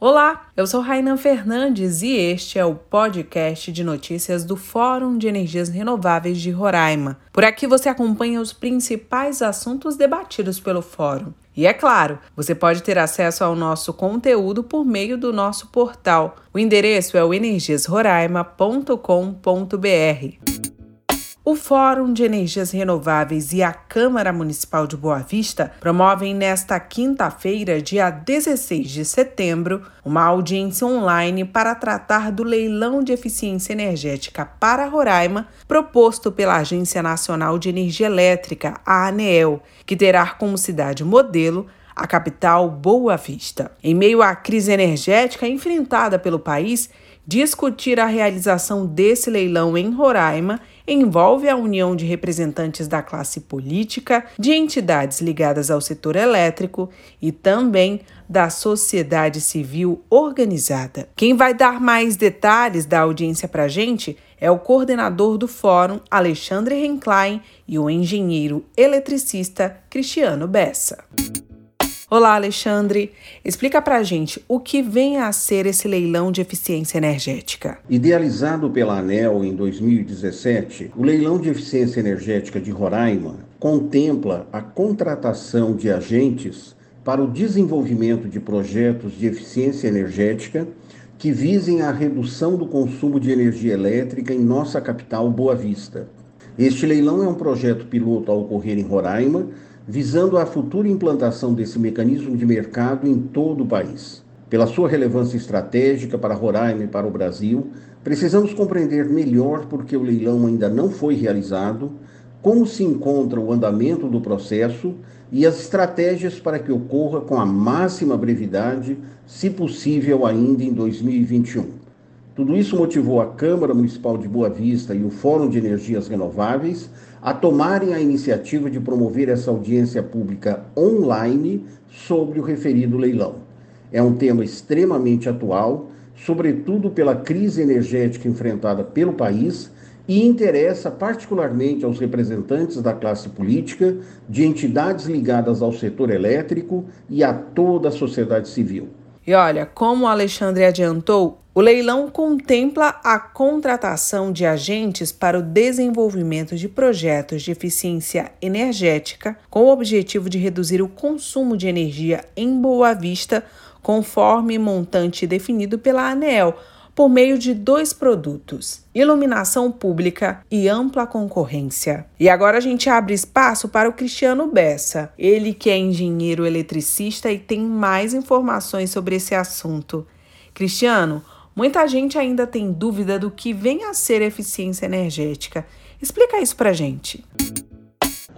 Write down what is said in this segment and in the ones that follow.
Olá, eu sou Rainan Fernandes e este é o podcast de notícias do Fórum de Energias Renováveis de Roraima. Por aqui você acompanha os principais assuntos debatidos pelo Fórum. E é claro, você pode ter acesso ao nosso conteúdo por meio do nosso portal. O endereço é o energiasroraima.com.br. O Fórum de Energias Renováveis e a Câmara Municipal de Boa Vista promovem nesta quinta-feira, dia 16 de setembro, uma audiência online para tratar do leilão de eficiência energética para Roraima, proposto pela Agência Nacional de Energia Elétrica, a ANEEL, que terá como cidade modelo a capital Boa Vista. Em meio à crise energética enfrentada pelo país, discutir a realização desse leilão em Roraima envolve a união de representantes da classe política, de entidades ligadas ao setor elétrico e também da sociedade civil organizada. Quem vai dar mais detalhes da audiência para a gente é o coordenador do fórum, Alexandre Renklein, e o engenheiro eletricista Cristiano Bessa. Olá, Alexandre. Explica pra gente o que vem a ser esse leilão de eficiência energética. Idealizado pela ANEL em 2017, o leilão de eficiência energética de Roraima contempla a contratação de agentes para o desenvolvimento de projetos de eficiência energética que visem a redução do consumo de energia elétrica em nossa capital, Boa Vista. Este leilão é um projeto piloto a ocorrer em Roraima visando a futura implantação desse mecanismo de mercado em todo o país. Pela sua relevância estratégica para Roraima e para o Brasil, precisamos compreender melhor por que o leilão ainda não foi realizado, como se encontra o andamento do processo e as estratégias para que ocorra com a máxima brevidade, se possível ainda em 2021. Tudo isso motivou a Câmara Municipal de Boa Vista e o Fórum de Energias Renováveis a tomarem a iniciativa de promover essa audiência pública online sobre o referido leilão. É um tema extremamente atual, sobretudo pela crise energética enfrentada pelo país e interessa particularmente aos representantes da classe política, de entidades ligadas ao setor elétrico e a toda a sociedade civil. E olha, como o Alexandre adiantou, o leilão contempla a contratação de agentes para o desenvolvimento de projetos de eficiência energética com o objetivo de reduzir o consumo de energia em Boa Vista, conforme montante definido pela ANEEL por meio de dois produtos: iluminação pública e ampla concorrência. E agora a gente abre espaço para o Cristiano Bessa, ele que é engenheiro eletricista e tem mais informações sobre esse assunto. Cristiano, muita gente ainda tem dúvida do que vem a ser eficiência energética. Explica isso pra gente.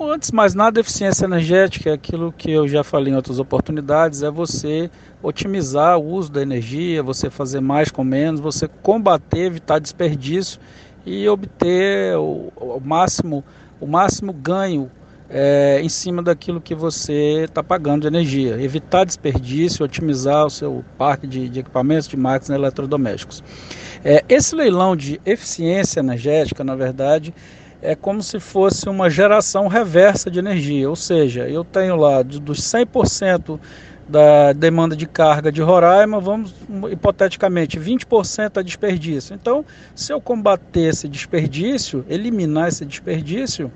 Antes mais nada, eficiência energética é aquilo que eu já falei em outras oportunidades, é você otimizar o uso da energia, você fazer mais com menos, você combater, evitar desperdício e obter o, o máximo, o máximo ganho é, em cima daquilo que você está pagando de energia. Evitar desperdício, otimizar o seu parque de, de equipamentos, de máquinas eletrodomésticos. É, esse leilão de eficiência energética, na verdade, é como se fosse uma geração reversa de energia, ou seja, eu tenho lá dos 100% da demanda de carga de Roraima, vamos hipoteticamente 20% a desperdício. Então, se eu combater esse desperdício, eliminar esse desperdício,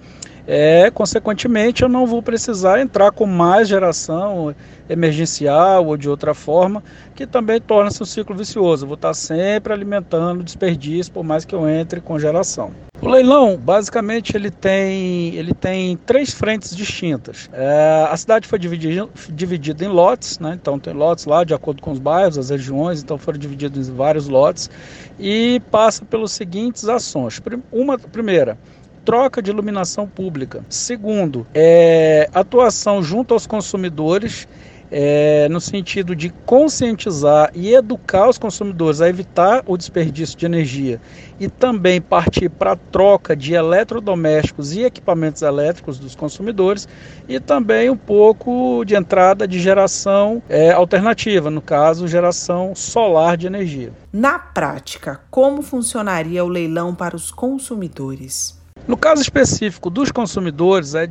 é, consequentemente eu não vou precisar entrar com mais geração emergencial ou de outra forma, que também torna-se um ciclo vicioso. Eu vou estar sempre alimentando desperdício, por mais que eu entre com geração. O leilão, basicamente, ele tem, ele tem três frentes distintas. É, a cidade foi dividida, dividida em lotes, né? então tem lotes lá de acordo com os bairros, as regiões, então foram divididos em vários lotes e passa pelos seguintes ações. Uma primeira, troca de iluminação pública. Segundo, é, atuação junto aos consumidores é, no sentido de conscientizar e educar os consumidores a evitar o desperdício de energia e também partir para a troca de eletrodomésticos e equipamentos elétricos dos consumidores e também um pouco de entrada de geração é, alternativa, no caso, geração solar de energia. Na prática, como funcionaria o leilão para os consumidores? No caso específico dos consumidores, é,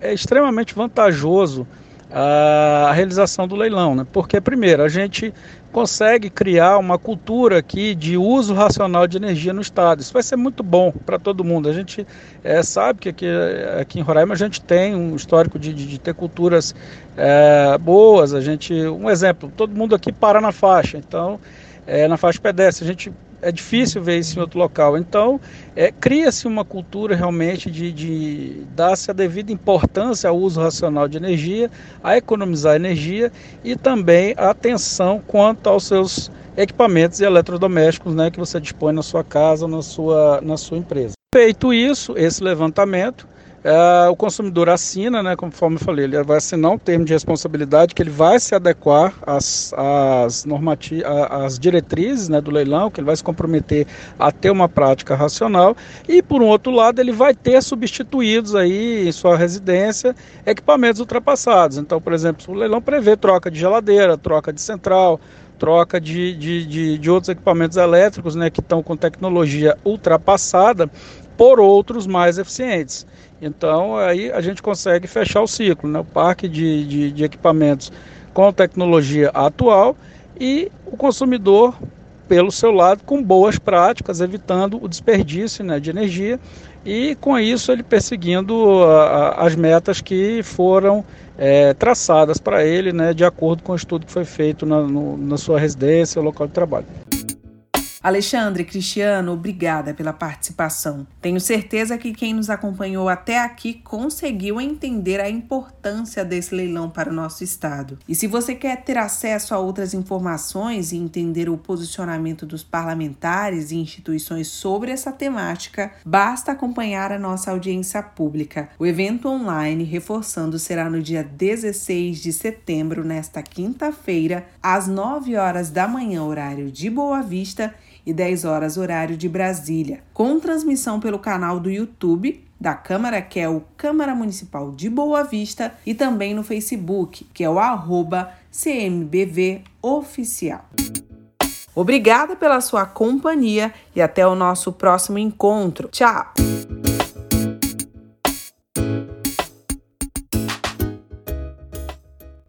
é extremamente vantajoso a realização do leilão, né? Porque primeiro a gente consegue criar uma cultura aqui de uso racional de energia no estado. Isso vai ser muito bom para todo mundo. A gente é, sabe que aqui, aqui em Roraima a gente tem um histórico de, de, de ter culturas é, boas. A gente, um exemplo, todo mundo aqui para na faixa. Então, é, na faixa pedestre, a gente é difícil ver isso em outro local. Então, é, cria-se uma cultura realmente de, de dar-se a devida importância ao uso racional de energia, a economizar energia e também a atenção quanto aos seus equipamentos e eletrodomésticos né, que você dispõe na sua casa, na sua, na sua empresa. Feito isso, esse levantamento, é, o consumidor assina, né, conforme eu falei, ele vai assinar um termo de responsabilidade que ele vai se adequar às, às, normati às diretrizes né, do leilão, que ele vai se comprometer a ter uma prática racional e, por um outro lado, ele vai ter substituídos aí em sua residência equipamentos ultrapassados. Então, por exemplo, o leilão prevê troca de geladeira, troca de central, troca de, de, de, de, outros equipamentos elétricos né, que estão com tecnologia ultrapassada por outros mais eficientes. Então aí a gente consegue fechar o ciclo, né? o parque de, de, de equipamentos com tecnologia atual e o consumidor pelo seu lado com boas práticas, evitando o desperdício né, de energia e com isso ele perseguindo a, a, as metas que foram é, traçadas para ele, né, de acordo com o estudo que foi feito na, no, na sua residência, local de trabalho. Alexandre, Cristiano, obrigada pela participação. Tenho certeza que quem nos acompanhou até aqui conseguiu entender a importância desse leilão para o nosso estado. E se você quer ter acesso a outras informações e entender o posicionamento dos parlamentares e instituições sobre essa temática, basta acompanhar a nossa audiência pública. O evento online, reforçando, será no dia 16 de setembro, nesta quinta-feira, às 9 horas da manhã, horário de Boa Vista e 10 horas horário de Brasília, com transmissão pelo canal do YouTube da Câmara, que é o Câmara Municipal de Boa Vista, e também no Facebook, que é o arroba CMBV Oficial. Obrigada pela sua companhia e até o nosso próximo encontro. Tchau!